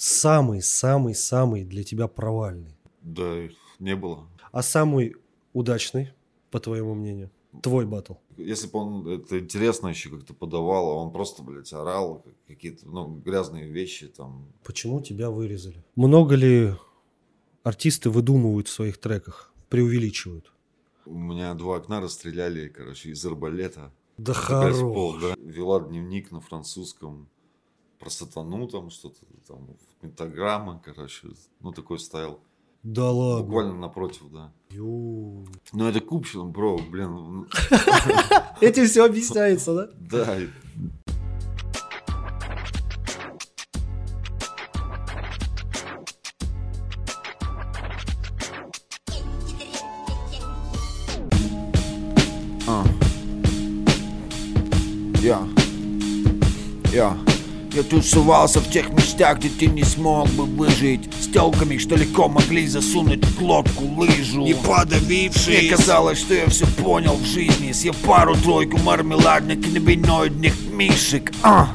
самый-самый-самый для тебя провальный? Да, не было. А самый удачный, по твоему мнению? Твой батл. Если бы он это интересно еще как-то подавал, а он просто, блядь, орал какие-то, ну, грязные вещи там. Почему тебя вырезали? Много ли артисты выдумывают в своих треках, преувеличивают? У меня два окна расстреляли, короче, из арбалета. Да в хорош. пол, да. Вела дневник на французском про сатану, там что-то, там, пентаграмма, короче, ну, такой стайл. Да ладно. Буквально напротив, да. Ю. Ну, это Купчин, бро, блин, Этим все объясняется, да? да. Я тусовался в тех местах, где ты не смог бы выжить. С телками, что легко могли засунуть в глотку лыжу. Не подавившись. Мне казалось, что я все понял в жизни. Съев пару-тройку мармеладных каннабиноидных мишек. А.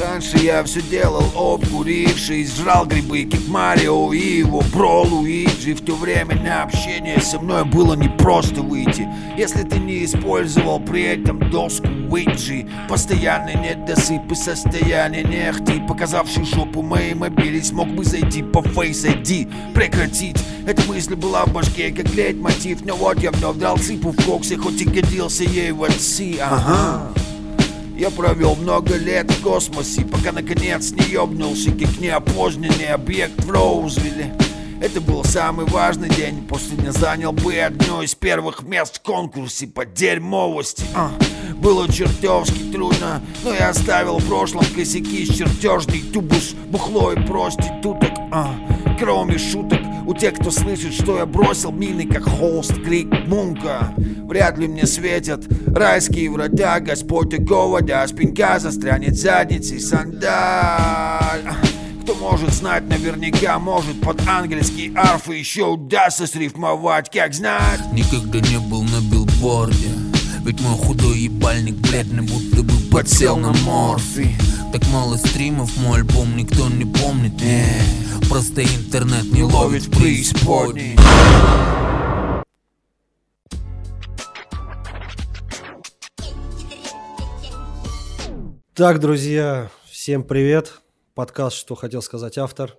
Раньше я все делал обкурившись Жрал грибы, как Марио и его бро Луиджи. В то время на общение со мной было непросто выйти. Если ты не использовал при этом доску Уиджи Постоянный недосып и состояние нехти Показавший жопу моей мобили Смог бы зайти по Face ID Прекратить. Эта мысль была в башке, как лейтмотив Но вот я вновь дал цыпу в коксе Хоть и годился ей в отцы. Ага я провел много лет в космосе, пока наконец не ёбнулся, как неопознанный объект в Роузвилле. Это был самый важный день, после не занял бы одно из первых мест в конкурсе по дерьмовости. А, было чертовски трудно, но я оставил в прошлом косяки чертежный тубус, бухло и проституток. А, кроме шуток, у тех, кто слышит, что я бросил мины, как холст крик Мунка. Вряд ли мне светят райские врата, Господь такого, да спинка застрянет задницей сандаль. Кто может знать наверняка, может под ангельские арфы еще удастся срифмовать, как знать. Никогда не был на билборде Ведь мой худой ебальник бледный будто бы подсел на морфи Так мало стримов, мой альбом никто не помнит Просто интернет не ловит в преисподней Так, друзья, всем привет. Подкаст «Что хотел сказать автор».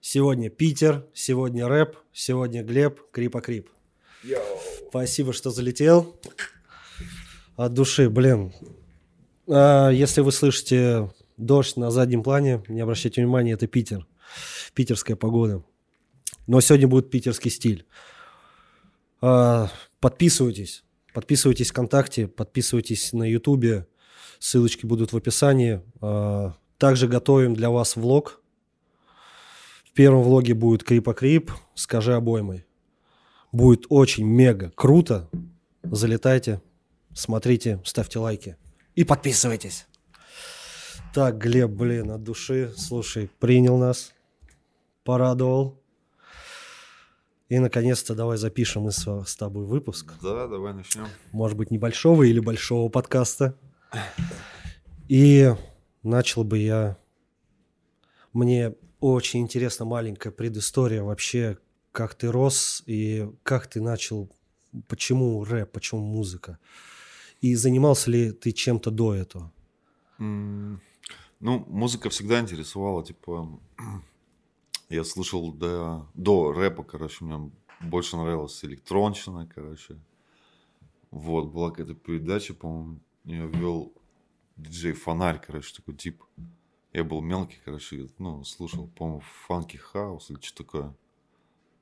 Сегодня Питер, сегодня рэп, сегодня Глеб, Крипа Крип. Спасибо, что залетел. От души, блин. А, если вы слышите дождь на заднем плане, не обращайте внимания, это Питер. Питерская погода. Но сегодня будет питерский стиль. А, подписывайтесь. Подписывайтесь ВКонтакте, подписывайтесь на Ютубе. Ссылочки будут в описании. А, Также готовим для вас влог. В первом влоге будет Крипа Крип, скажи обоймой. Будет очень мега круто. Залетайте, смотрите, ставьте лайки и подписывайтесь. Так, Глеб, блин, от души, слушай, принял нас, порадовал. И, наконец-то, давай запишем с, с тобой выпуск. Да, давай начнем. Может быть, небольшого или большого подкаста. И начал бы я... Мне очень интересна маленькая предыстория вообще, как ты рос и как ты начал, почему рэп, почему музыка. И занимался ли ты чем-то до этого? М, Ну, музыка всегда интересовала, типа, я слушал до, до рэпа, короче, мне больше нравилась электронщина, короче. Вот, была какая-то передача, по-моему, я вел диджей Фонарь, короче, такой тип. Я был мелкий, короче, ну, слушал, по-моему, funky house или что такое.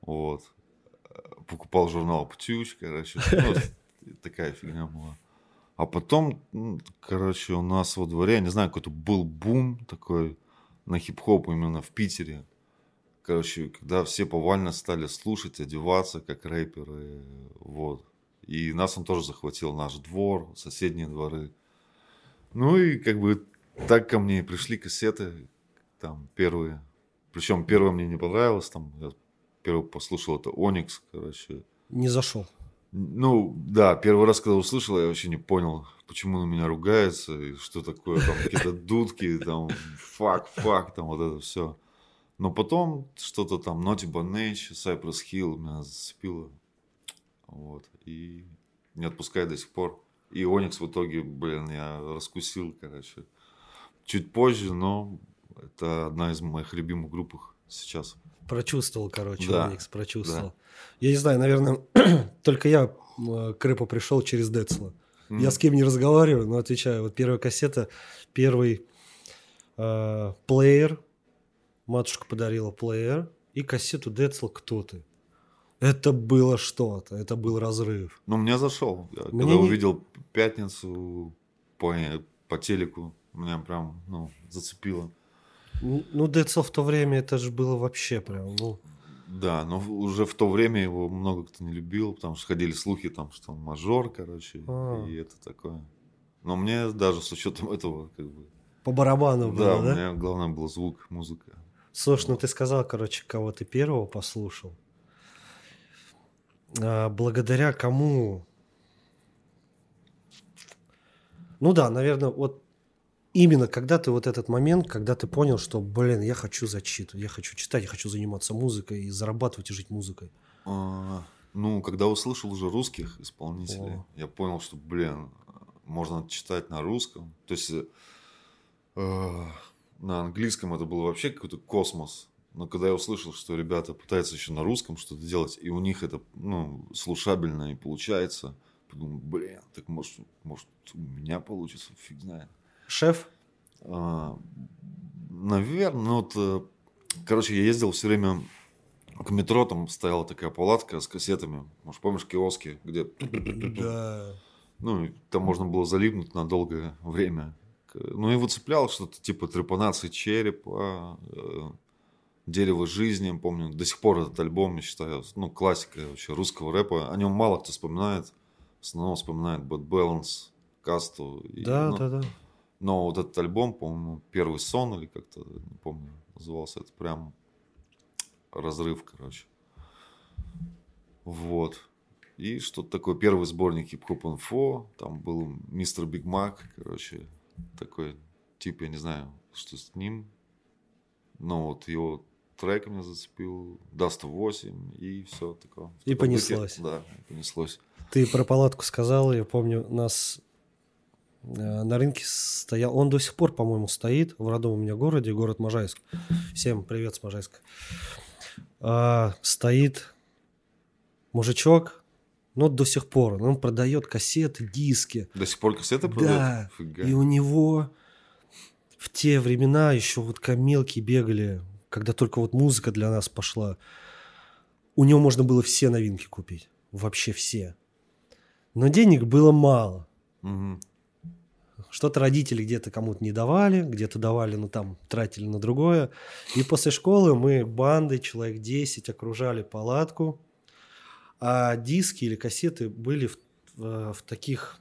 Вот. Покупал журнал Птюч, короче. Ну, такая фигня была. А потом, короче, у нас во дворе, я не знаю, какой-то был бум такой на хип-хоп именно в Питере. Короче, когда все повально стали слушать, одеваться как рэперы, вот. И нас он тоже захватил, наш двор, соседние дворы. Ну и как бы так ко мне пришли кассеты, там первые. Причем первое мне не понравилось, там я первый послушал это Оникс, короче. Не зашел. Ну, да, первый раз, когда услышал, я вообще не понял, почему на меня ругается, и что такое, там какие-то дудки, там, фак, фак, там вот это все. Но потом что-то там Naughty by Nature, Cypress Hill меня зацепило. Вот. И не отпускает до сих пор. И Оникс в итоге, блин, я раскусил, короче. Чуть позже, но это одна из моих любимых групп сейчас. Прочувствовал, короче, Да, Оникс, прочувствовал. Я не знаю, наверное, только я э, к рэпу пришел через Децла. Я с кем не разговариваю, но отвечаю. Вот первая кассета, первый э, плеер. Матушка подарила плеер. И кассету Децл «Кто ты?». Это было что-то, это был разрыв. Ну, мне зашел. Я Мне когда не- увидел пятницу по, по телеку, меня прям, ну, зацепило. Ну, Децл в то время, это же было вообще прям, ну... Да, но уже в то время его много кто не любил, потому что ходили слухи там, что он мажор, короче, А. и это такое. Но мне даже с учетом этого, как бы, По барабану да, было, у да? меня главное был звук, музыка. Слушай, ну ты сказал, короче, кого ты первого послушал. А, благодаря кому? Ну да, наверное, вот именно когда ты вот этот момент, когда ты понял, что, блин, я хочу зачитывать, я хочу читать, я хочу заниматься музыкой и зарабатывать и жить музыкой. А, ну, когда услышал уже русских исполнителей, О. я понял, что, блин, можно читать на русском. То есть э, э, на английском это был вообще какой-то космос. Но когда я услышал, что ребята пытаются еще на русском что-то делать, и у них это, ну, слушабельно и получается, подумал, блин, так может, может у меня получится, фиг знает. Шеф? наверное, ну вот, э, короче, я ездил все время к метро, там стояла такая палатка с кассетами, может, помнишь, киоски, где, Да. ну, там можно было залипнуть на долгое время. Ну, и выцеплял что-то типа трепанации черепа, э, дерево жизни, помню, до сих пор этот альбом, я считаю, ну, классика вообще русского рэпа, о нем мало кто вспоминает, в основном вспоминает Bad Balance, Касту. и, Да, ну, да, да. Но вот этот альбом, по-моему, первый сон или как-то, не помню, назывался, это прям разрыв, короче. Вот. И что-то такое, первый сборник Hip-Hop Info, там был мистер Биг Мак, короче, такой тип, я не знаю, что с ним, но вот его трек меня зацепил, Да-108 и все такое. И таком духе. понеслось. Да, понеслось. Ты про палатку сказал, я помню, нас на рынке стоял, он до сих пор, по-моему, стоит в родном у меня городе, город Можайск. Всем привет с Можайска. А, стоит мужичок, но до сих пор, он продает кассеты, диски. До сих пор кассеты Да, продают? Фига. и у него в те времена еще вот камелки бегали, когда только вот музыка для нас пошла. У него можно было все новинки купить. Вообще все. Но денег было мало. Мгм. Что-то родители где-то кому-то не давали, где-то давали, но там тратили на другое. И после школы мы бандой, человек 10, окружали палатку. А диски или кассеты были в, в- в таких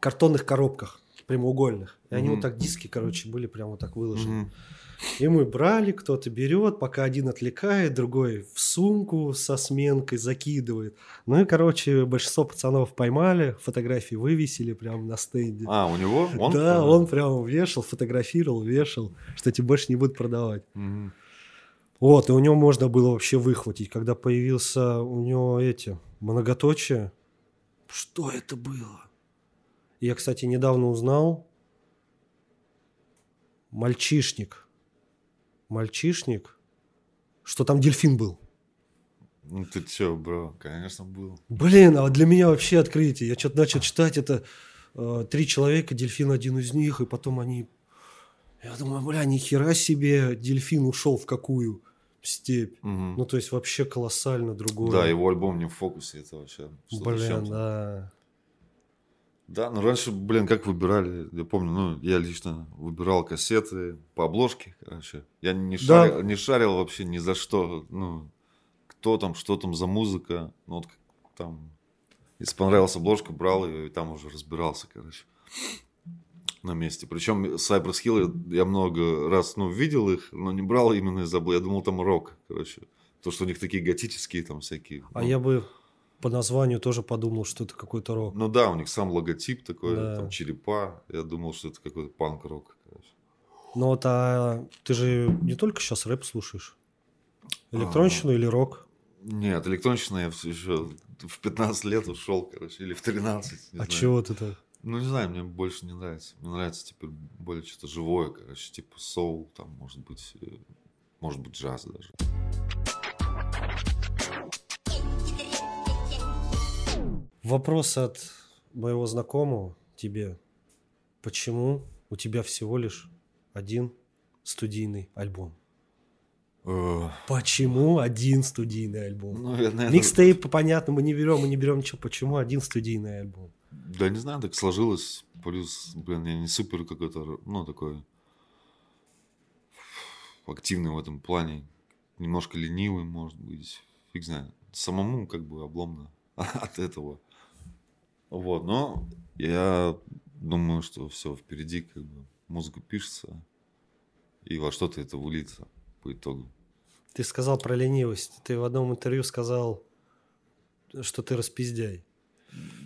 картонных коробках прямоугольных. И они Мгм. вот так, диски, короче, были прямо вот так выложены. Мгм. И мы брали, кто-то берет, пока один отвлекает, другой в сумку со сменкой закидывает. Ну и, короче, большинство пацанов поймали, фотографии вывесили прямо на стенде. А, у него? Он да, он прямо вешал, фотографировал, вешал, что тебе больше не будут продавать. Мгм. Вот, и у него можно было вообще выхватить, когда появился у него эти многоточия. Что это было? Я, кстати, недавно узнал. Мальчишник. Мальчишник. Что там дельфин был. Ну ты чё, бро, конечно, был. Блин, а вот для меня вообще открытие. Я что-то начал читать это. э, три человека, дельфин один из них, и потом они... Я думаю, бля, ни хера себе, дельфин ушел в какую степь. Мгм. Ну, то есть вообще колоссально другое. Да, его альбом не в фокусе, это вообще Блин, да. Да, ну раньше, блин, как выбирали, я помню, ну, я лично выбирал кассеты по обложке, короче. Я не Да. шарил, не шарил вообще ни за что, ну, кто там, что там за музыка, ну, вот там, если понравилась обложка, брал ее и там уже разбирался, короче, на месте. Причем Cypress Hill я, я много раз, ну, видел их, но не брал именно из-за, я думал, там рок, короче. То, что у них такие готические там всякие. А ну, я бы по названию тоже подумал, что это какой-то рок. Ну да, у них сам логотип такой, Да. там черепа. Я думал, что это какой-то панк-рок. Ну вот, а ты же не только сейчас рэп слушаешь? Электронщину или рок? Нет, электронщина я все еще в 15 лет ушел, короче, или в 13. не А знаю. чего ты так? Ну, не знаю, мне больше не нравится. Мне нравится, типа, более что-то живое, короче, типа соул, там, может быть, э, может быть, джаз даже. Вопрос от моего знакомого тебе. Почему у тебя всего лишь один студийный альбом? Э, Почему один студийный альбом? Ну, наверное, Микстейп, понятно, мы не берем, мы не берем ничего. Почему один студийный альбом? Да не знаю, так сложилось. Плюс, блин, я не супер какой-то, ну, такой активный в этом плане. Немножко ленивый, может быть. Фиг знает. Самому как бы обломно от этого. Вот, но я думаю, что все впереди, как бы музыка пишется, и во что-то это выльется по итогу. Ты сказал про ленивость. Ты в одном интервью сказал, что ты распиздяй.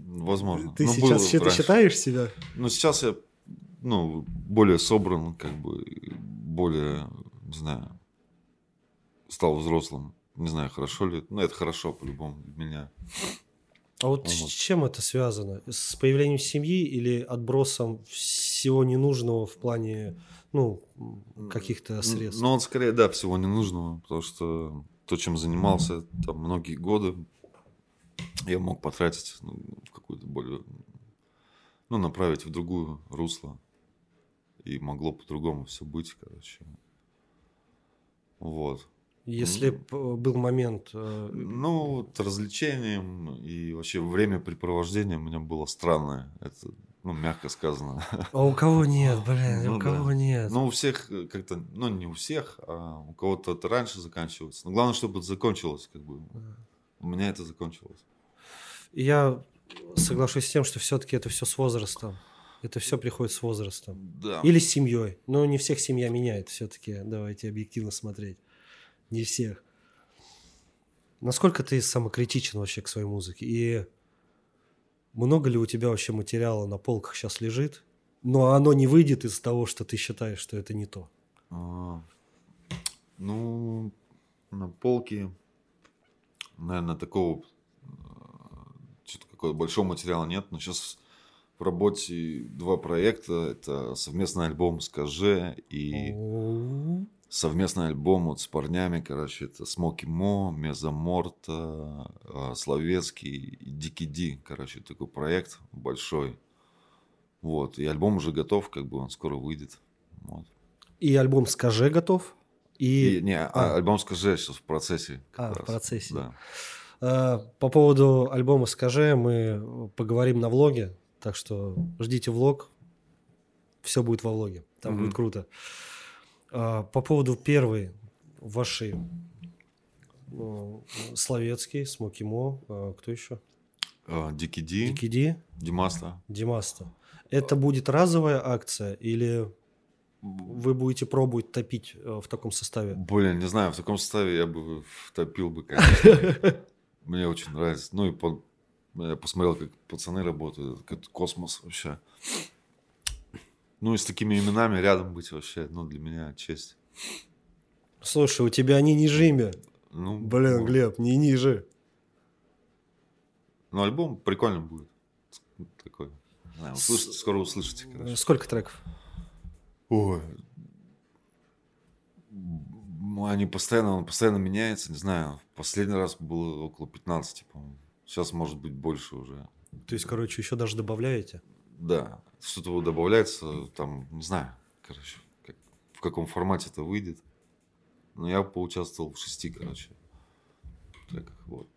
Возможно. Ты Ну, сейчас счит- раньше. считаешь себя? Ну, сейчас я, ну, более собран, как бы, более, не знаю, стал взрослым. Не знаю, хорошо ли, ну, это хорошо по-любому для меня. А вот с Вот. чем это связано? С появлением семьи или отбросом всего ненужного в плане, ну, каких-то средств? Ну, он скорее, да, всего ненужного, потому что то, чем занимался там многие годы, я мог потратить ну, в какую-то более, ну, направить в другую русло. И могло по-другому все быть, короче. Вот. Если э, был момент, э, Ну, вот развлечением и вообще времяпрепровождение у меня было странное. Это, ну, мягко сказано. а у кого нет, блин, Ну у кого да. нет? Ну, у всех э, как-то, ну, не у всех, а у кого-то это раньше заканчивается. Но главное, чтобы это закончилось, как бы. У меня это закончилось. Я соглашусь с тем, что все-таки это все с возрастом. Это все приходит с возрастом. Да. Или с семьей. Но не всех семья меняет все-таки. Давайте объективно смотреть. Не всех. Насколько ты самокритичен вообще к своей музыке? И много ли у тебя вообще материала на полках сейчас лежит, но оно не выйдет из того, что ты считаешь, что это не то? А, ну, на полке, наверное, такого что-то какого-то большого материала нет. Но сейчас в работе два проекта. Это совместный альбом с КЖ и совместный альбом вот с парнями, короче, это Смоки Мо, Мезоморта, а, Словецкий и Дикий Ди, короче, такой проект большой. Вот, и альбом уже готов, как бы он скоро выйдет. Вот. И альбом «Скажи» готов? И, И, не, а, а. альбом скажи сейчас в процессе. А, в раз. процессе. Да. э, по поводу альбома «Скажи» мы поговорим на влоге, так что ждите влог. Все будет во влоге. Там Мгм. будет круто. А, по поводу первой вашей ну, Словецкий, Смокимо, а, кто еще? А, Дикий Ди, Дикий Ди, Димаста. Димаста. Это будет разовая акция или вы будете пробовать топить э, в таком составе? Блин, не знаю, в таком составе я бы втопил бы, конечно. Мне очень нравится. Ну и по- я посмотрел, как пацаны работают. Это космос вообще. Ну и с такими именами рядом быть вообще, ну для меня честь. Слушай, у тебя не ниже имя. Ну, Блин, вот. Глеб, не ниже. Ну альбом прикольный будет. Такой. Знаю, услышите- скоро услышите, короче. Сколько треков? Ой. Они постоянно, он постоянно меняется, не знаю. Последний раз было около 15, по-моему. Сейчас может быть больше уже. То есть, короче, еще даже добавляете? Да, что-то добавляется, там, не знаю, короче, как- в каком формате это выйдет. Но я поучаствовал в шести, короче, треках, вот.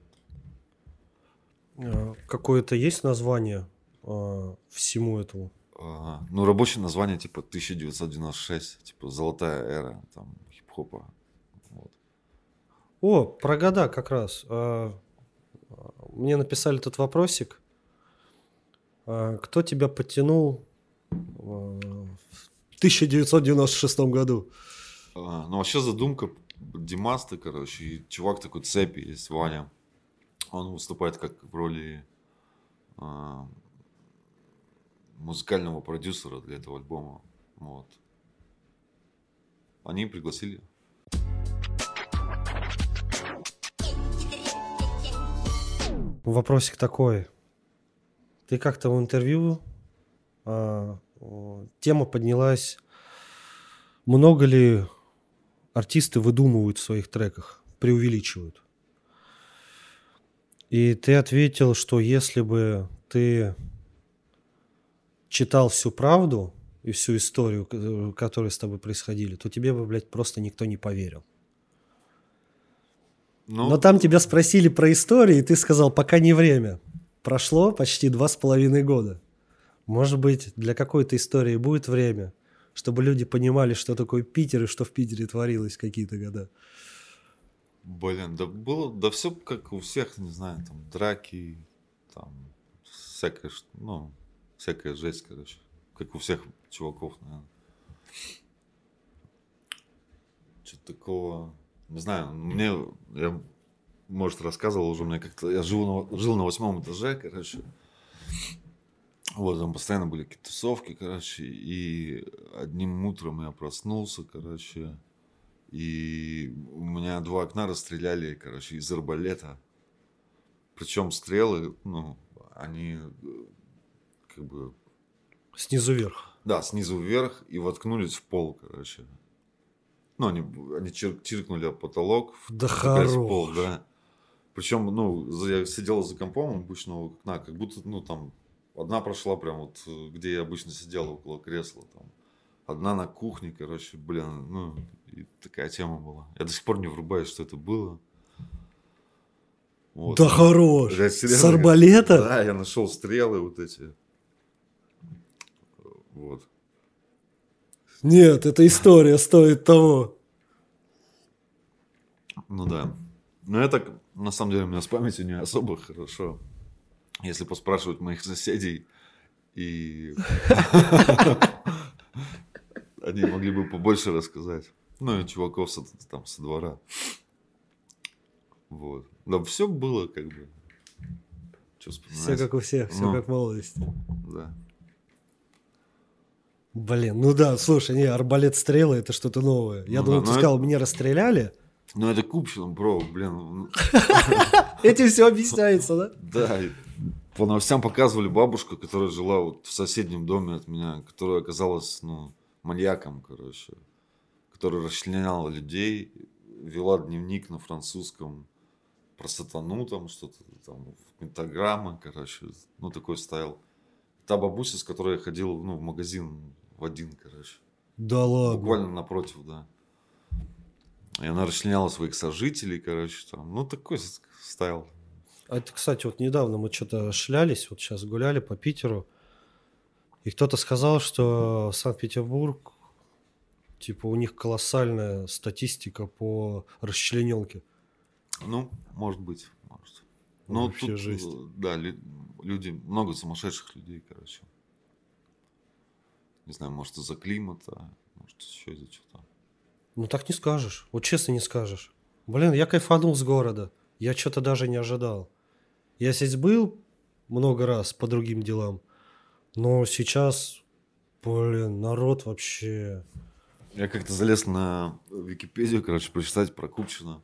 Э, Какое-то есть название э, всему этому? А, ну, рабочее название, типа, 1996, типа, золотая эра, там, хип-хопа. Вот. О, про года как раз. Мне написали тут вопросик. Э, Кто тебя подтянул э, в 1996 году? А, ну, вообще задумка Димаста, короче, и чувак такой цепи есть, Ваня. Он выступает как в роли а, музыкального продюсера для этого альбома. Вот. они пригласили. Вопросик такой. Ты как-то в интервью о, тема поднялась, много ли артисты выдумывают в своих треках, преувеличивают. И ты ответил, что если бы ты читал всю правду и всю историю, к- которая с тобой происходили, то тебе бы, блядь, просто никто не поверил. Ну, Но там тебя спросили про историю, и ты сказал, пока не время. Прошло почти два с половиной года. Может быть, для какой-то истории будет время, чтобы люди понимали, что такое Питер и что в Питере творилось какие-то года. блин, да было, да все как у всех, не знаю, там драки, там всякая, ну, всякая жесть, короче, как у всех чуваков, наверное. Что-то такого, не знаю, мне, я, может, рассказывал уже, мне как-то, я жил на, жил на восьмом этаже, короче, вот, там постоянно были какие-то тусовки, короче, и одним утром я проснулся, короче, и у меня два окна расстреляли, короче, из арбалета. Причем стрелы, ну, они э, как бы, Снизу вверх. да, снизу вверх и воткнулись в пол, короче. Ну, они, они чир- чиркнули об потолок, Да в пол, хорош. да. Причем, ну, я сидел за компом обычного окна, как будто, ну, там, одна прошла прям вот, где я обычно сидел, около кресла, там. Одна на кухне, короче, блин, ну, и такая тема была. Я до сих пор не врубаюсь, что это было. Вот. Да хорош. Я С серьезно, арбалета? Да, я нашел стрелы вот эти. Вот. Нет, эта история стоит того. Ну да. Но это, на самом деле, у меня с памятью не особо хорошо. Если поспрашивать моих соседей, и они могли бы побольше рассказать. Ну и чуваков со, там со двора. Вот. Да все было как бы. Все как у всех, все Ну. как в молодости. Да. Блин, ну да, слушай, не, арбалет стрелы это что-то новое. Я Ну думал, да, ты сказал, меня расстреляли. Ну это Купчино, бро, блин. Этим все объясняется, да? Да, по новостям показывали бабушку, которая жила вот в соседнем доме от меня, которая оказалась, ну, маньяком, короче, которая расчленяла людей, вела дневник на французском про сатану, там что-то, там, пентаграммы, короче, ну, такой ставил. Та бабуся, с которой я ходил, ну, в магазин в один, короче. Да ладно. Буквально напротив, да. И она расчленяла своих сожителей, короче, там. Ну, такой стайл. А это, кстати, вот недавно мы что-то шлялись, вот сейчас гуляли по Питеру, и кто-то сказал, что Санкт-Петербург, типа, у них колоссальная статистика по расчлененке. Ну, может быть, может. Вообще тут, жесть. э, да, лю- люди, много сумасшедших людей, короче. Не знаю, может из-за климата, может еще из-за чего-то. Ну так не скажешь, вот честно не скажешь. Блин, я кайфанул с города, я что-то даже не ожидал. Я здесь был много раз по другим делам, но сейчас, блин, народ вообще... Я как-то залез на Википедию, короче, прочитать про Купчино.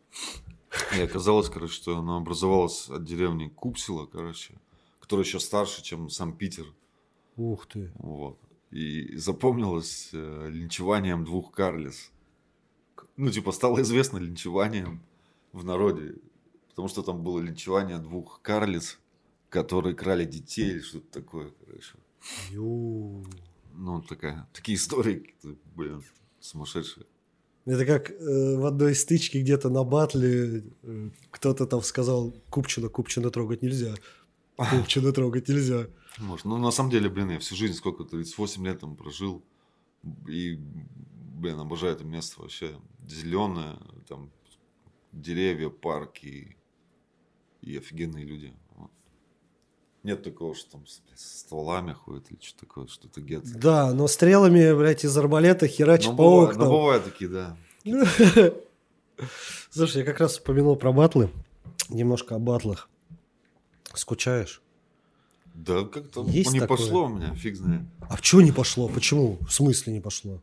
И оказалось, короче, что она образовалась от деревни Купсила, короче, которая еще старше, чем сам Питер. Ух ты. Вот. И запомнилось э, линчеванием двух карлиц. К- Ну, типа, стало известно линчеванием в народе. Потому что там было линчевание двух карлиц, которые крали детей или что-то такое, короче. Ю. Ну, такая, такие истории, блин, сумасшедшие. Это как э, в одной стычке где-то на батле э, кто-то там сказал Купчина, Купчина трогать нельзя. Купчина трогать нельзя. Может, ну, на самом деле, блин, я всю жизнь, сколько, 38 лет там прожил. И, блин, обожаю это место вообще. Зеленое, там, деревья, парки и офигенные люди. Вот. Нет такого, что там с, со стволами ходят или что такое, что-то гетто. Да, но стрелами, блядь, из арбалета херачит Ну, по бывает, ну, окнам. бывают такие, да. Слушай, я как раз упомянул про батлы. Немножко о батлах. Скучаешь? Да, как-то Есть не такое? пошло у меня, фиг знает. А что не пошло? Почему? В смысле не пошло?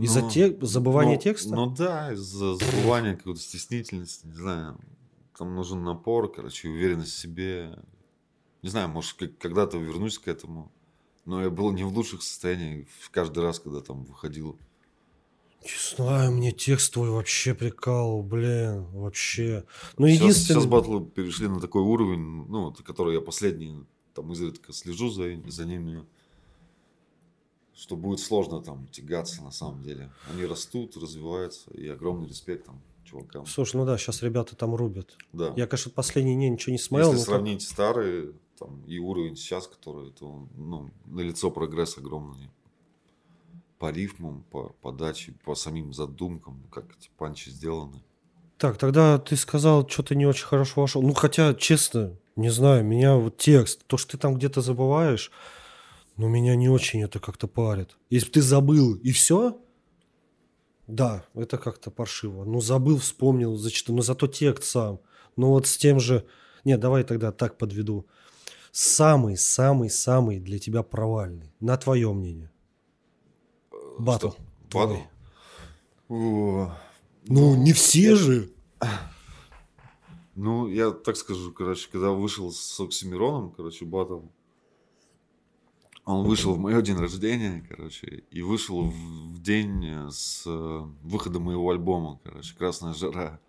Из-за Ну, те- забывания ну, текста? Ну да, из-за забывания какой-то стеснительности, не знаю. Там нужен напор, короче, уверенность в себе. Не знаю, может, когда-то вернусь к этому. Но я был не в лучших состояниях в каждый раз, когда там выходил. Не знаю, мне текст твой вообще прикал, блин, вообще. Ну, единственное... сейчас батлы перешли на такой уровень, ну, который я последний, там, изредка слежу за, за ними, что будет сложно там тягаться на самом деле. Они растут, развиваются, и огромный респект там чувакам. Слушай, ну да, сейчас ребята там рубят. Да. Я, конечно, последний день ничего не смотрел. Если сравнить старые там, и уровень сейчас, который, то ну, налицо прогресс огромный. По рифмам, по подаче, по самим задумкам, как эти панчи сделаны. Так, тогда ты сказал, что-то не очень хорошо вошел. Ну, хотя, честно, не знаю, меня вот текст, то, что ты там где-то забываешь, ну, меня не очень это как-то парит. Если бы ты забыл и все, да, это как-то паршиво. Ну, забыл, вспомнил, зачитал, но зато текст сам. Ну, вот с тем же... Нет, давай тогда так подведу. Самый-самый-самый для тебя провальный, на твое мнение. Батл. Батл? Ну, не все же. Ну, я так скажу, короче, когда вышел с Оксимироном, короче, батл, он вышел в мое день рождения, короче, и вышел в, день э, с э, выходом моего альбома, короче, «Красная жара».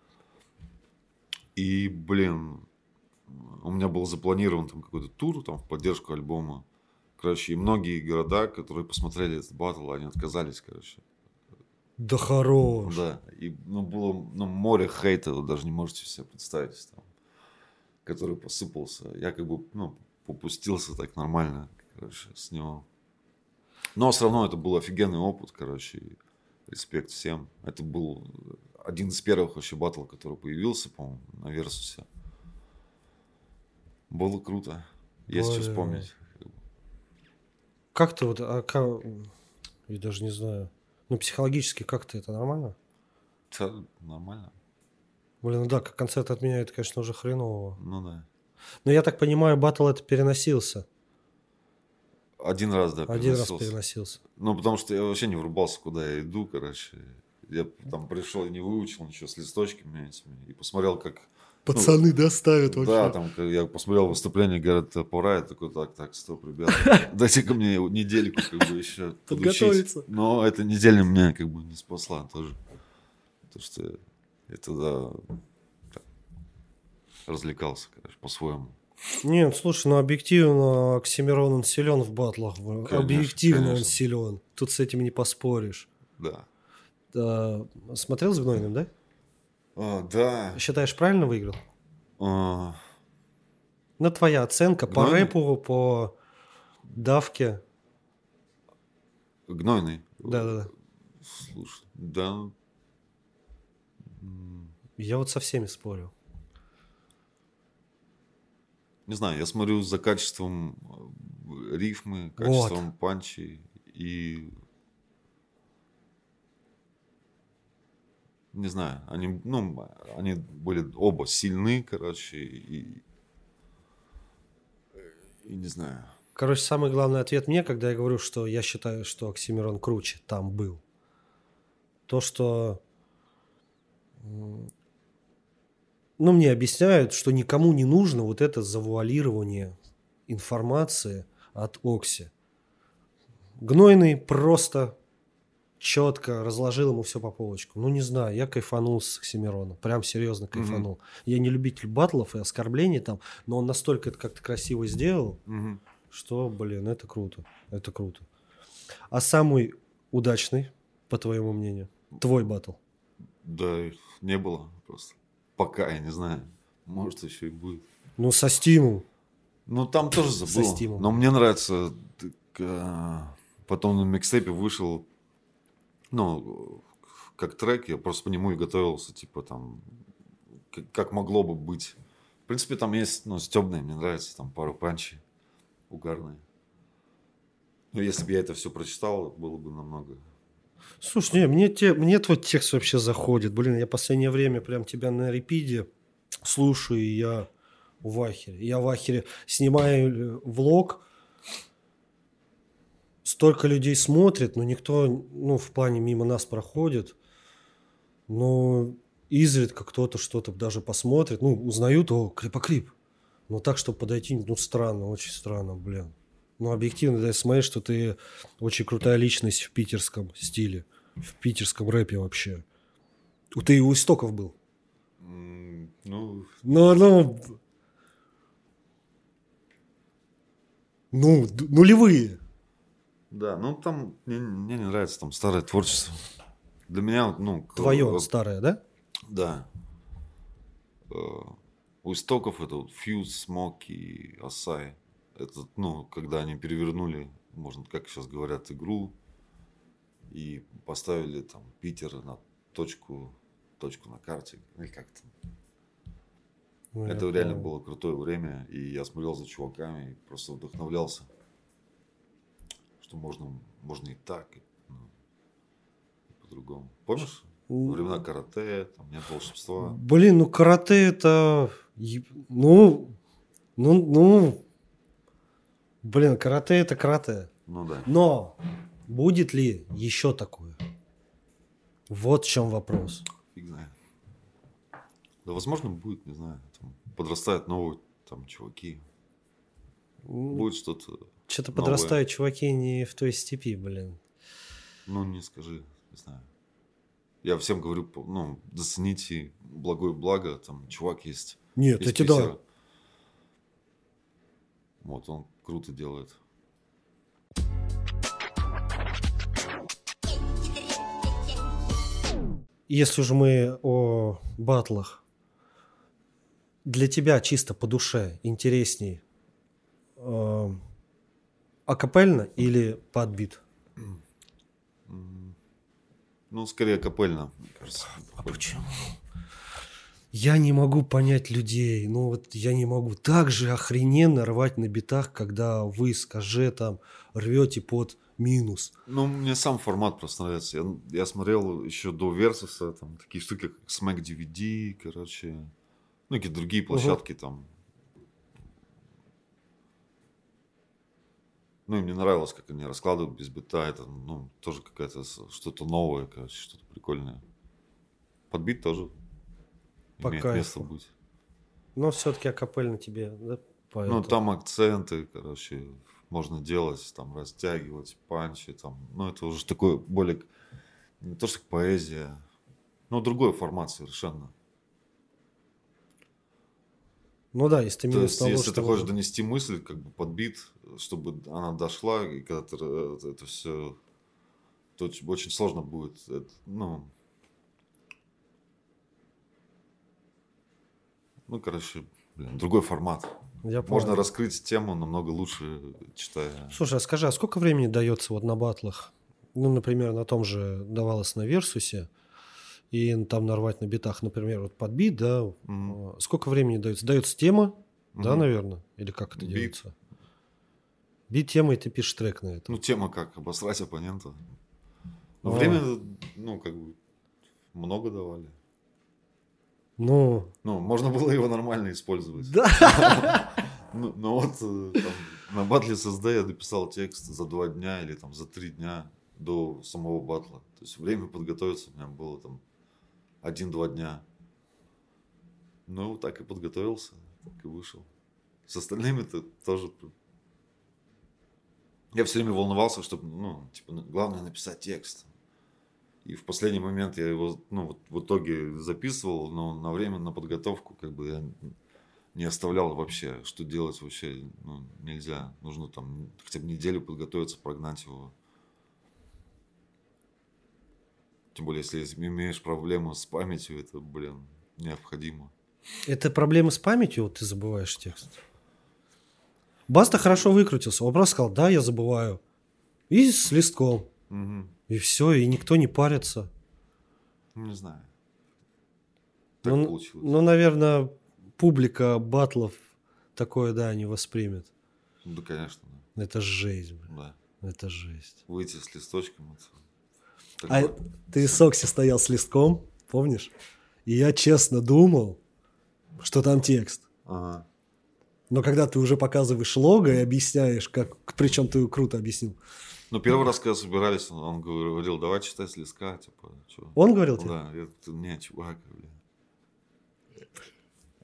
И, блин, у меня был запланирован там какой-то тур там в поддержку альбома. Короче, и многие города, которые посмотрели этот батл, они отказались, короче. Да хорош. Да, и ну, было ну, море хейта, вы даже не можете себе представить, там, который посыпался. Я как бы ну, попустился так нормально, короче, с него. Но все равно это был офигенный опыт, короче, и респект всем. Это был один из первых вообще батл, который появился, по-моему, на Версусе. Было круто. Есть что Бля. вспомнить. Как ты вот, а ка- я даже не знаю, ну психологически как-то это нормально? Да, нормально. Блин, ну да, как концерт отменяют, конечно, уже хреново. Ну да. Но я так понимаю, батл это переносился. Один раз, да, Один раз переносился. Ну, потому что я вообще не врубался, куда я иду, короче. Я там пришел и не выучил ничего с листочками этими. И посмотрел, как... Пацаны доставят вообще. Да, там я посмотрел выступление Гаррет Топора, я такой, так, так, стоп, ребята, дайте-ка мне недельку как бы еще Подготовиться. Но эта неделя меня как бы не спасла тоже. Потому что я тогда развлекался, короче, по-своему. Нет, слушай, ну объективно Оксимирон он силен в батлах. Конечно, объективно он конечно. силен. Тут с этим не поспоришь. Да. Да, смотрел с Гнойным, да? А, да. Считаешь, правильно выиграл? А, Ну, твоя оценка по Гнойный? рэпу, по давке. гнойный. Да-да-да. Слушай, да. Я вот со всеми спорю. Не знаю, я смотрю за качеством э, рифмы, качеством панчи и... Не знаю, они, ну, они были оба сильны, короче, и... И не знаю. Короче, самый главный ответ мне, когда я говорю, что я считаю, что Оксимирон круче там был. То, что... Ну, мне объясняют, что никому не нужно вот это завуалирование информации от Окси. Гнойный просто четко разложил ему все по полочкам. Ну, не знаю, я кайфанул с Оксимироном. Прям серьезно кайфанул. Я не любитель батлов и оскорблений там, но он настолько это как-то красиво сделал, Мгм. что, блин, это круто. Это круто. А самый удачный, по твоему мнению, твой батл? Да, не было просто. Пока, я не знаю. Может, еще и будет. Ну, со стимул. Ну, там тоже Со забыл. стимом. Но мне нравится, так, а, потом на микстейпе вышел, ну, как трек, я просто по нему и готовился, типа там, как, могло бы быть. В принципе, там есть, ну, стебные, мне нравится, там пару панчей угарные. Но если бы я это все прочитал, было бы намного. Слушай, не, мне, те, мне твой текст вообще заходит. Блин, я последнее время прям тебя на репиде слушаю, и я в ахере. Я в ахере снимаю э, влог, столько людей смотрит, но никто, ну, в плане мимо нас проходит. Но изредка кто-то что-то даже посмотрит. Ну, узнают, о, крипокрип. Но так, чтобы подойти, ну, странно, очень странно, блин. Ну, объективно, да, смотри, что ты очень крутая личность в питерском стиле, в питерском рэпе вообще. Ты у истоков был. Ну, Ну, ну... Ну, нулевые. Да, ну там мне, мне не нравится там старое творчество. Для меня, ну... Твое вот, старое, да? Да. Э, У истоков это вот Фьюз, Смок и Асай. Это, ну, когда они перевернули, можно, как сейчас говорят, игру и поставили там Питер на точку, точку на карте, или как там. Ну, Это реально понял. было крутое время, и я смотрел за чуваками и просто вдохновлялся, что можно, можно и так, и, ну, и по-другому. Помнишь? Времена карате, там нет волшебства. Блин, ну карате это... Ну, ну, ну... Блин, карате это карате. Ну да. Но будет ли еще такое? Вот в чем вопрос. Фиг знает. Да, возможно, будет, не знаю. Там подрастают новые там чуваки. Будет что-то, Что-то подрастают чуваки не в той степи, блин. ну, не скажи, не знаю. Я всем говорю, ну, зацените благое благо, там чувак есть. Нет, из эти да. Вот, он круто делает. Если же мы о батлах, для тебя чисто по душе интересней э, акапельно или подбит? М, Ну, скорее капельно, мне кажется. А почему? Я не могу понять людей. Ну вот я не могу. Так же охрененно рвать на битах, когда вы, скажи, там, рвете под минус. Ну, мне сам формат просто нравится. Я, я смотрел еще до Версуса, там, такие штуки, как Smack DVD, короче. Ну, какие-то другие площадки там. Ну, и мне нравилось, как они раскладывают без бита. Это, ну, тоже какая-то что-то новое, короче, что-то прикольное. Подбит тоже По имеет кайфу. место быть. Но все-таки акапельно тебе, да? Ну, поэтому. там акценты, короче, можно делать, там, растягивать, панчи, там. Ну, это уже такое более, не то что поэзия, но другой формат совершенно. Ну да, если ты То минус есть, того, если ты что- хочешь донести мысль, как бы подбит, чтобы она дошла, и когда ты э, это все, то очень- сложно будет, это, ну, ну, короче, блин, другой формат. Я Можно понял. раскрыть тему намного лучше, читая. Слушай, а скажи, а сколько времени дается вот на батлах? Ну, например, на том же давалось на Версусе, и там нарвать на битах, например, вот под бит, да, э, сколько времени дается? Дается тема, да, Мгм. наверное? Или как это Бит. делается? Бит тема, и ты пишешь трек на это. Ну, тема как, обосрать оппонента. Но А. время, ну, как бы, много давали. Ну, Ну, можно было его нормально использовать. да. Ну, ну вот, э, там, на батле SSD я дописал текст за два дня или там за три дня до самого батла. То есть время подготовиться у меня было там один-два дня. Ну, так и подготовился, так и вышел. С остальными-то тоже... Я все время волновался, чтобы, ну, типа, главное написать текст. И в последний момент я его, ну, вот в итоге записывал, но на время, на подготовку, как бы я не оставлял вообще, что делать вообще ну, нельзя. Нужно там хотя бы неделю подготовиться, прогнать его. Тем более, если имеешь проблему с памятью, это, блин, необходимо. Это проблемы с памятью, вот ты забываешь текст. Баста хорошо выкрутился. Он просто сказал, да, я забываю. И с листком. Мгм. И все, и никто не парится. Ну, не знаю. Так Ну, получилось. ну, наверное, публика батлов такое, да, не воспримет. Да, конечно, да. Это жесть, блин. да. Это жесть. Выйти с листочком. А ты в Соксе стоял с листком, помнишь? И я честно думал, что там текст. Ага. Но когда ты уже показываешь лого и объясняешь, как, причем ты круто объяснил. Ну, первый раз, когда собирались, он, он говорил, давай читай с листка, типа, чё. Он говорил тебе? Да, я, не, чувак, бля.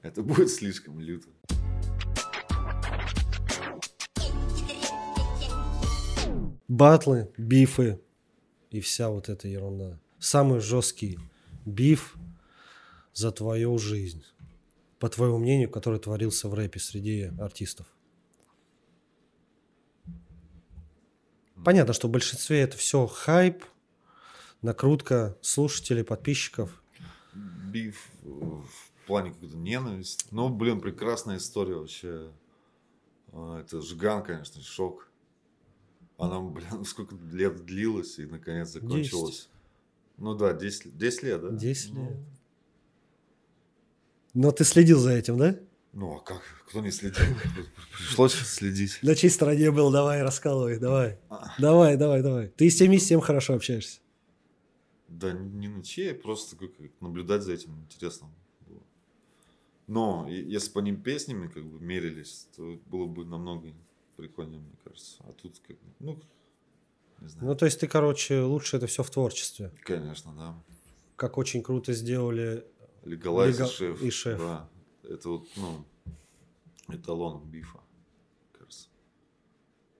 Это будет слишком люто. Батлы, бифы и вся вот эта ерунда. Самый жесткий биф за твою жизнь, по твоему мнению, который творился в рэпе среди артистов. Понятно, что в большинстве это все хайп, накрутка слушателей, подписчиков. Биф э, в плане какой-то ненависть. Ну, блин, прекрасная история вообще. А, Это Жиган, конечно, шок. Она, блин, сколько лет длилась и наконец закончилась. Ну да, 10, лет- 10 лет, да? 10 Ну, лет. Но ты следил за этим, да? Ну, а как? Кто не следил? Пришлось следить. На чьей стороне был? Давай, раскалывай, давай. А. Давай, давай, давай. Ты с теми с тем хорошо общаешься. Да не на чьей, просто как наблюдать за этим интересно было. Но если по ним песнями как бы мерились, то было бы намного прикольнее, мне кажется. А тут как бы, ну, не знаю. Ну, то есть ты, короче, лучше это все в творчестве. Конечно, да. Как очень круто сделали. Легалайз Лега- и шеф. и шеф. Да. Это вот, ну, эталон бифа, кажется.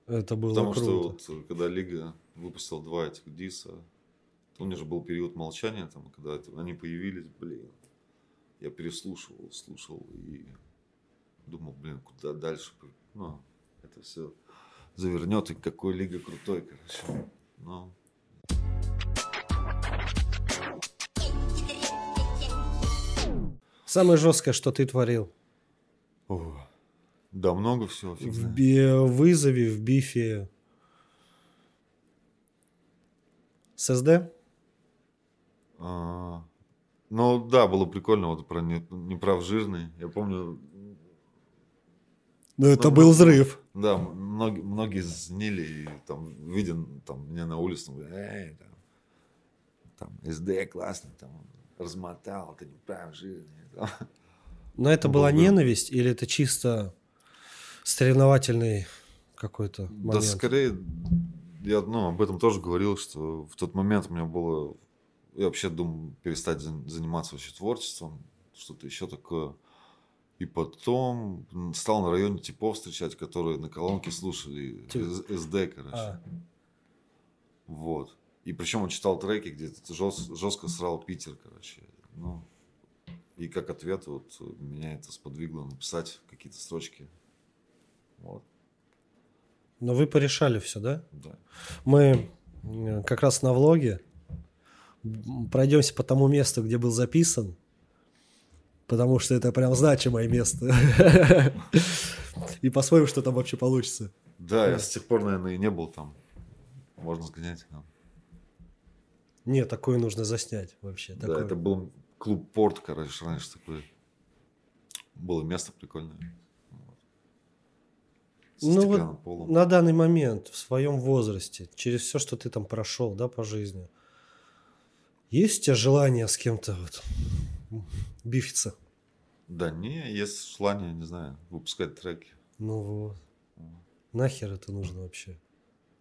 Это было Потому круто. что вот, когда Лига выпустила два этих диса, у них же был период молчания, там, когда это- они появились, блин, я переслушивал, слушал и думал, блин, куда дальше, ну, это все завернет, и какой Лига крутой, короче. Ну, Самое жесткое, что ты творил. о, да, много всего, фиг В би- вызове, в бифе. С СД? А, Ну, да, было прикольно, вот про не- неправ жирный. Я помню, Ну, это Ну, был ну, взрыв. Да, многие, многие звонили и там виден там меня на улице, «Эй, там, там СД классный, там размотал, ты не прав, жирный. там». Но это Был, была был. ненависть или это чисто соревновательный какой-то Да, момент? скорее, я ну, об этом тоже говорил, что в тот момент у меня было, я вообще думал перестать зан- заниматься вообще творчеством, что-то еще такое. И потом стал на районе типов встречать, которые на колонке слушали СД, короче. А, Вот. И причем он читал треки, где жест- жестко срал Питер, короче. Ну, и как ответ вот меня это сподвигло написать какие-то строчки. Вот, но вы порешали все, да? да. Мы как раз на влоге пройдемся по тому месту, где был записан, потому что это прям значимое место. И посмотрим, что там вообще получится. Да, я с тех пор, наверное, и не был там. Можно сгонять. да. Не, такое нужно заснять вообще. Да, такое. это был клуб Порт, короче, раньше такое. Было место прикольное. Со Ну вот полом. на данный момент, в своем возрасте, через все, что ты там прошел, да, по жизни, есть у тебя желание с кем-то вот бифиться? Да не, есть желание, не знаю, выпускать треки. Ну вот. Нахер это нужно вообще?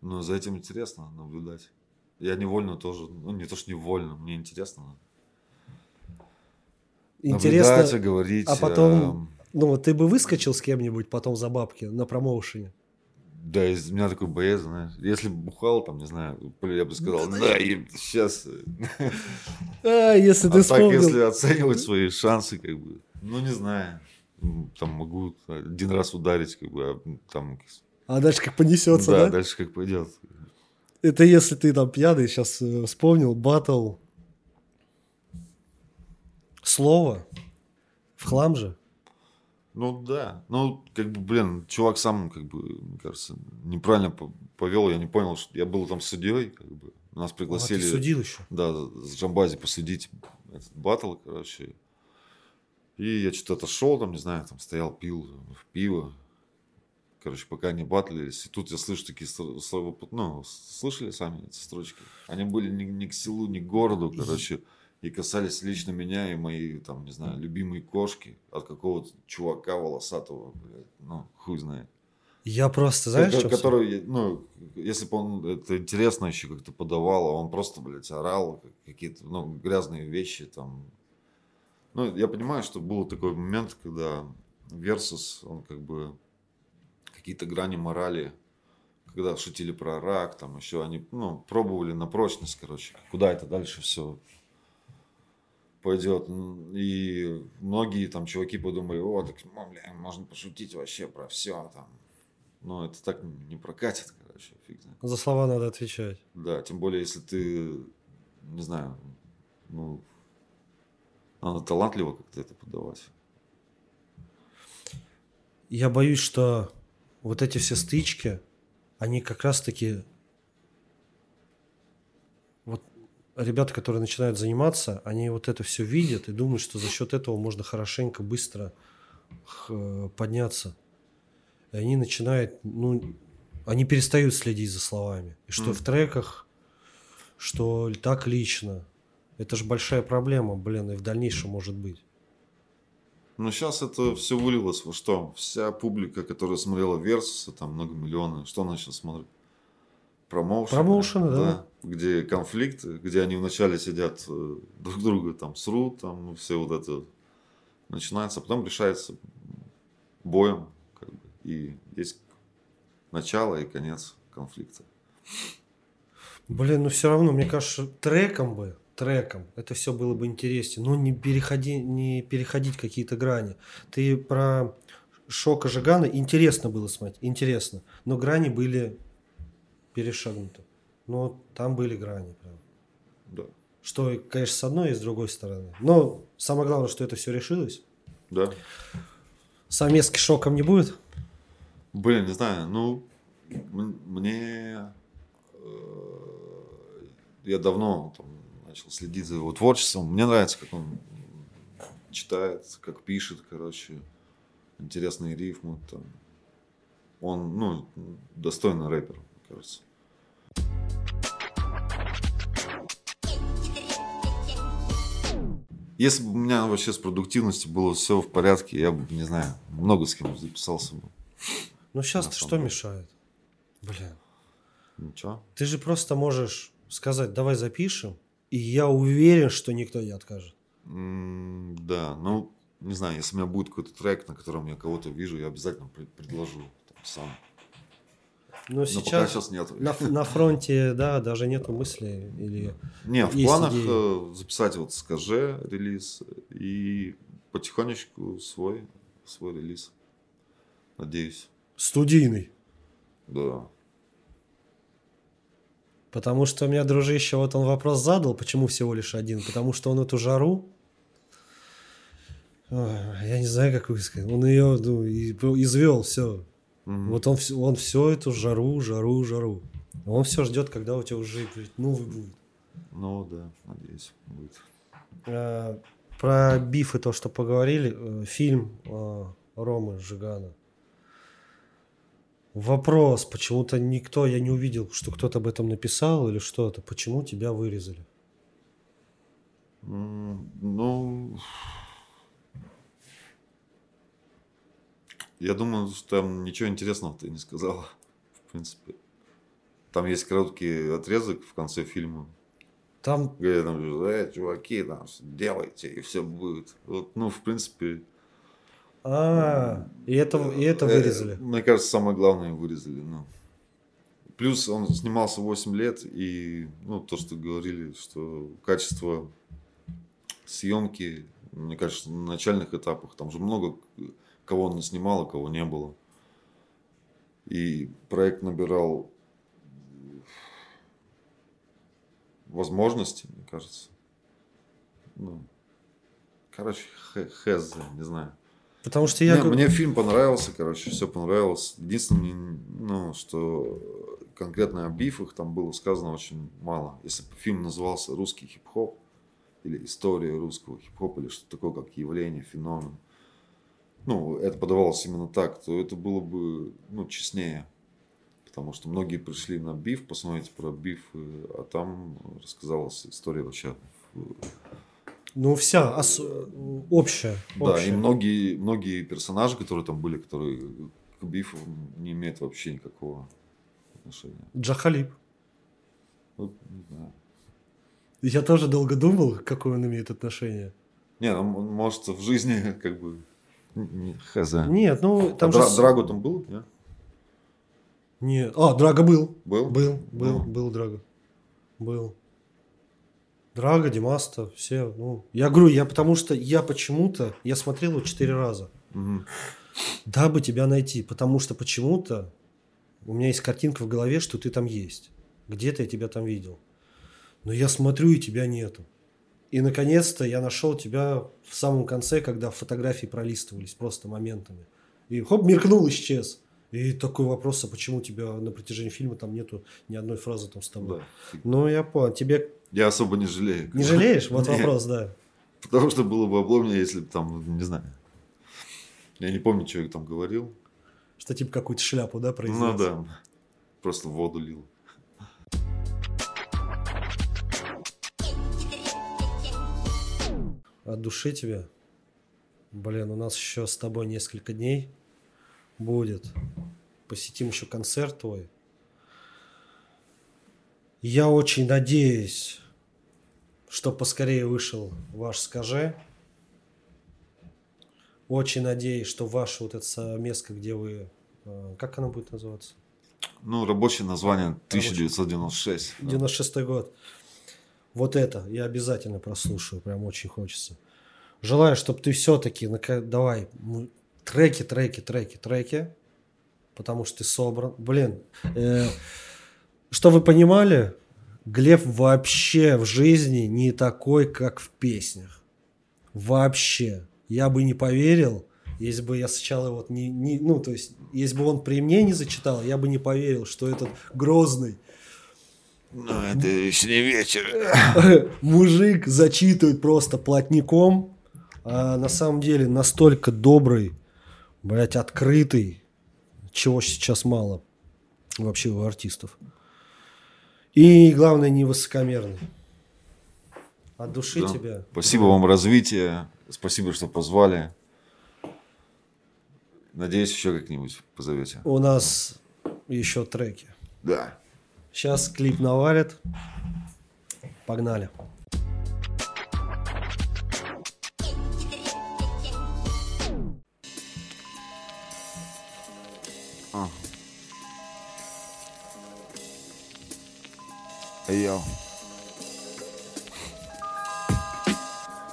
Но за этим интересно наблюдать. Я невольно тоже, ну не то, что невольно, мне интересно. Интересно, Наблюдать, говорить. а потом, эм, ну ты бы выскочил с кем-нибудь потом за бабки на промоушене? Да, из меня такой боец, знаешь. Если бы бухал, там, не знаю, я бы сказал, да, сейчас. А, если А ты так, вспомнил. если оценивать свои шансы, как бы, ну, не знаю. Там могу один раз ударить, как бы, а там, А дальше как понесется, да, да? дальше как пойдет. Это если ты там пьяный, сейчас вспомнил, батл. Слово. В хлам же. Ну да, ну как бы, блин, чувак сам, как бы, мне кажется, неправильно по- повел, я не понял, что я был там судьей, как бы, нас А, пригласили. ты судил еще. Да, с Джамбази посудить этот батл, короче. И я что-то отошел, там, не знаю, там стоял, пил в пиво. Короче, пока не батлились. И тут я слышу такие слова, ну, слышали сами эти строчки? Они были ни, ни к селу, ни к городу, короче. и касались лично меня и мои, там, не знаю, любимые кошки от какого-то чувака волосатого, блядь, ну, хуй знает. Я просто, знаешь, Ко- что который, ну, если бы он это интересно еще как-то подавал, а он просто, блядь, орал как- какие-то, ну, грязные вещи там. Ну, я понимаю, что был такой момент, когда Versus, он как бы какие-то грани морали, когда шутили про рак, там еще они, ну, пробовали на прочность, короче, куда это дальше все пойдет. И многие там чуваки подумали, о, так, ну, бля, можно пошутить вообще про все там. Но это так не прокатит, короче, фиг знает. За слова надо отвечать. Да, тем более, если ты, не знаю, ну, надо талантливо как-то это подавать. Я боюсь, что вот эти все стычки, они как раз-таки... Вот ребята, которые начинают заниматься, они вот это все видят и думают, что за счет этого можно хорошенько, быстро подняться. И они начинают, ну, они перестают следить за словами. И что Мгм. в треках, что так лично. Это же большая проблема, блин, и в дальнейшем может быть. Но сейчас это все вылилось во что? Вся публика, которая смотрела Версуса, там много миллионов, что она сейчас смотрит? Промоушены. Промоушены, да. Где конфликты, где они вначале сидят э, друг друга там срут, там ну, все вот это начинается, а потом решается боем, как бы, и есть начало и конец конфликта. Блин, ну все равно, мне кажется, треком бы, треком, это все было бы интереснее. Ну, не, переходи, не переходить какие-то грани. Ты про Шока Жигана интересно было смотреть, интересно. Но грани были перешагнуты. Но там были грани. Прям. Да. Что, конечно, с одной и с другой стороны. Но самое главное, что это все решилось. Да. Совместки шоком не будет? Блин, не знаю, ну, мне... э, Я давно там, начал следить за его творчеством. Мне нравится, как он читает, как пишет, короче. Интересные рифмы там. Он, ну, достойный рэпер, мне кажется. Если бы у меня вообще с продуктивностью было все в порядке, я бы, не знаю, много с кем записался бы. Ну, сейчас На то самом что деле. мешает? Блин. Ничего. Ты же просто можешь сказать, давай запишем, и я уверен, что никто не откажет. Да, ну, не знаю, если у меня будет какой-то трек, на котором я кого-то вижу, я обязательно пред- предложу там, сам. Но Но сейчас, пока сейчас нет. на, на фронте, да, даже нету мысли или... Не, в планах идеи. э, записать вот скажи релиз и потихонечку свой, свой релиз. Надеюсь. Студийный. Да. Потому что у меня дружище, вот он вопрос задал, почему всего лишь один. Потому что он эту жару, я не знаю, как высказать, он ее ну, извел, все. Мгм. Вот он, он все эту жару, жару, жару. Он все ждет, когда у тебя уже блядь, новый будет. Ну да, надеюсь, будет. Э, Про биф и то, что поговорили, э, фильм э, Ромы Жигана. Вопрос, почему-то никто, я не увидел, что кто-то об этом написал или что-то. Почему тебя вырезали? Ну, я думаю, что там ничего интересного ты не сказала, в принципе. Там есть короткий отрезок в конце фильма, Там, где там, э, чуваки, там, делайте, и все будет. Вот, ну, в принципе... а, и это, и это э, вырезали. Мне кажется, самое главное вырезали, ну. Плюс он снимался 8 лет, и, ну, то, что говорили, что качество съемки, мне кажется, на начальных этапах, там же много кого он снимал, а кого не было. И проект набирал возможности, мне кажется. Ну, короче, хэз, не знаю. Потому что я... Не, мне фильм понравился, короче, все понравилось. Единственное, ну, что конкретно о бифах там было сказано очень мало. Если бы фильм назывался «Русский хип-хоп» или «История русского хип-хопа» или что-то такое, как явление, феномен, ну, это подавалось именно так, то это было бы, ну, честнее. Потому что многие пришли на биф, посмотреть про биф, э, а там рассказалась история вообще Ну, вся, ос- общая. Да, общая. и многие, многие персонажи, которые там были, которые к бифу не имеют вообще никакого отношения. Джахалип. Вот, не знаю. Я тоже долго думал, какое он имеет отношение. Не, ну, может, в жизни как бы... Хз. Нет, ну, там А же... Драго там был? Нет? Нет. А, Драго был. Был? Был, был, Ну. был Драго. Был. Драго, Димаста, все. Ну, я говорю, я потому что я почему-то, я смотрел его четыре раза. Мгм. Дабы тебя найти, потому что почему-то у меня есть картинка в голове, что ты там есть. Где-то я тебя там видел. Но я смотрю, и тебя нету. И наконец-то я нашел тебя в самом конце, когда фотографии пролистывались просто моментами. И хоп, мелькнул, исчез. И такой вопрос, а почему тебя на протяжении фильма там нету ни одной фразы там с тобой? Да. Ну, я понял. Тебе Я особо не жалею. не жалеешь? Вот Нет. вопрос, да. Потому что было бы обломнее, если бы там, не знаю. Я не помню, что я там говорил. Что типа какую-то шляпу, да, произнес? Ну да. Просто в воду лил. От души тебе. Блин, у нас еще с тобой несколько дней будет. Посетим еще концерт твой. Я очень надеюсь, что поскорее вышел ваш «Скажи». Очень надеюсь, что ваше вот это место, где вы... э, Как оно будет называться? Ну, рабочее название 1996. да. 96 год. Вот это я обязательно прослушаю, прям очень хочется. Желаю, чтобы ты все-таки, давай, треки, треки, треки, треки, потому что ты собран. Блин, э, что вы понимали, Глеб вообще в жизни не такой, как в песнях. Вообще. Я бы не поверил, если бы я сначала вот не, не, ну, то есть, если бы он при мне не зачитал, я бы не поверил, что этот грозный, Но это еще не вечер. мужик зачитывает просто плотником, а на самом деле настолько добрый, блядь, открытый, чего сейчас мало вообще у артистов. И главное, не высокомерный. От души Да. тебя. Спасибо вам развитие. Спасибо, что позвали. Надеюсь, еще как-нибудь позовете. У нас еще треки. Да. Сейчас клип навалит. Погнали. Йоу.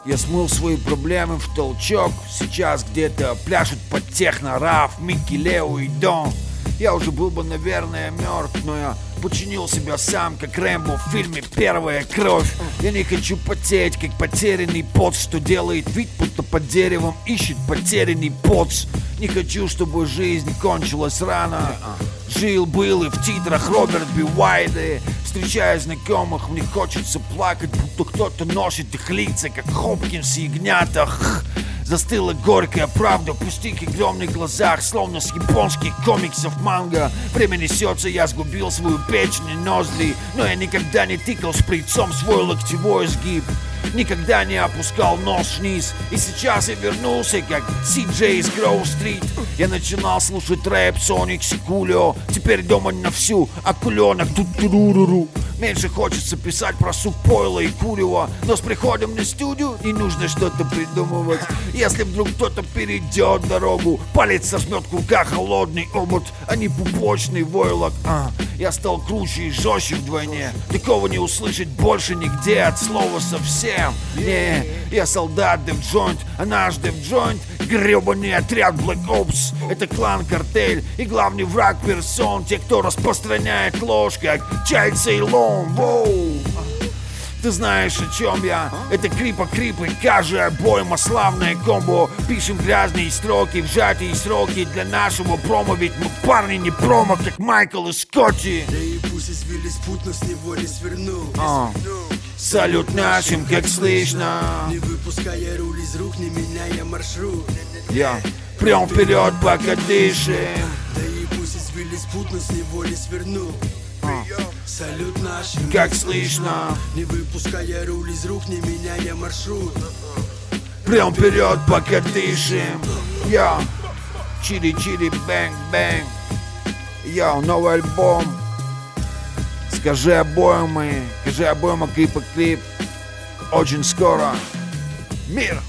Я смыл свои проблемы в толчок Сейчас где-то пляшут под техно Раф, Микки, Лео и Дон Я уже был бы, наверное, мертв Но я починил себя сам, как Рэмбо в фильме «Первая кровь» Я не хочу потеть, как потерянный поц Что делает вид, будто под деревом ищет потерянный поц. Не хочу, чтобы жизнь кончилась рано. Жил-был и в титрах Роберт Би Уайде. Встречая знакомых, мне хочется плакать Будто кто-то носит их лица, как Хопкинс и Ягнятах Застыла горькая правда в пустых и огромных глазах Словно с японских комиксов манга. Время несется, я сгубил свою печень и ноздри Но я никогда не тыкал шприцом свой локтевой сгиб. Никогда не опускал нос вниз. И сейчас я вернулся, как Си-Джей из Гроу-стрит Я начинал слушать рэп, Соник, Сикулио. Теперь дома на всю, акуленок тут туруруру Меньше хочется писать про суп пойла и курева. Но с приходом на студию не нужно что-то придумывать. Если вдруг кто-то перейдет дорогу Палец сожмет в руках холодный омут А не пупочный войлок. А, Я стал круче и жестче вдвойне. Такого не услышать больше нигде от слова совсем. Не, я солдат Дев Джойнт, а наш Дев Джойнт Гребаный отряд Black Ops. Это клан-картель и главный враг персон Те, кто распространяет ложь, как чай Цейлон Воу. Ты знаешь, о чем я? Это крипа крипы, каждая обойма славное комбо. Пишем грязные строки, в сжатые сроки Для нашего промо, ведь мы парни не промо, как Майкл и Скотти. Да и пусть извились путь, но с него не сверну А. Салют нашим, как слышно. Не выпуская руль из рук, не маршрут. Я прям вперед, пока дышим Да и пусть извились путь, но с него не сверну Салют нашим, как слышно. Не выпуская руль из рук, не меняя маршрут. Прям вперед, пока дышим Йо, chilly-chilly, bang-bang Йо, новый альбом. Скажи обоим скажи обоим клип клип. Очень скоро. Мир!